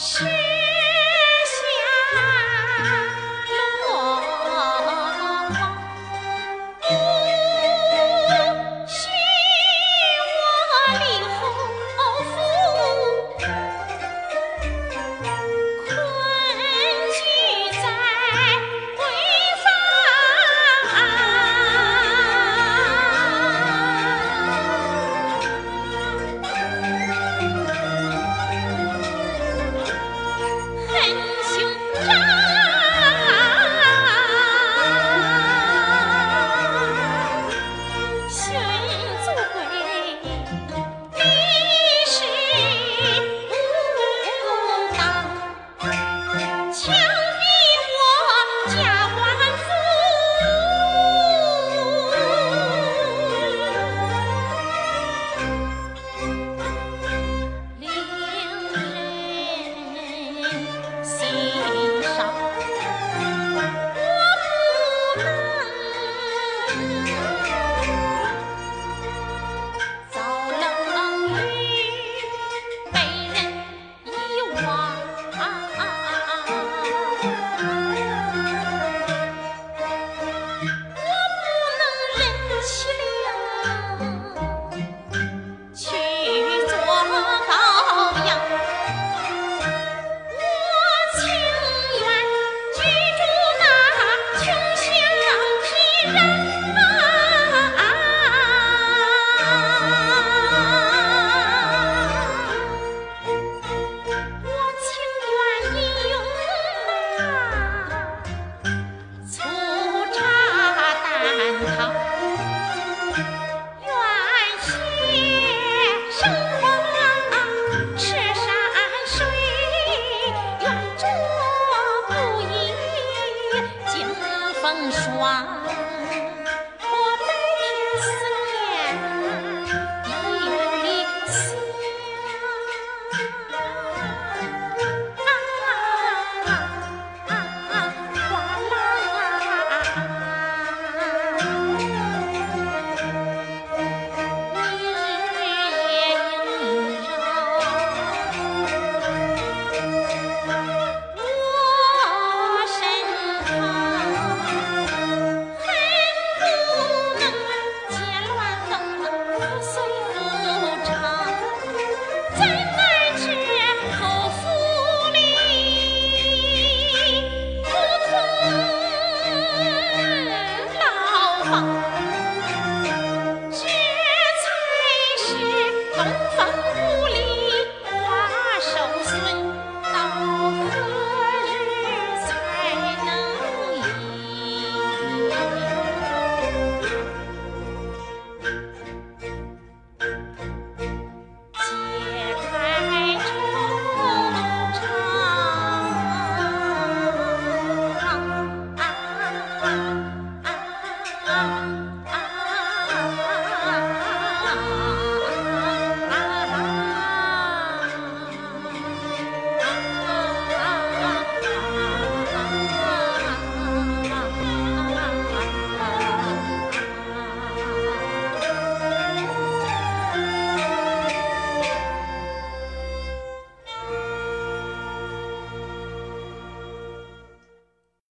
She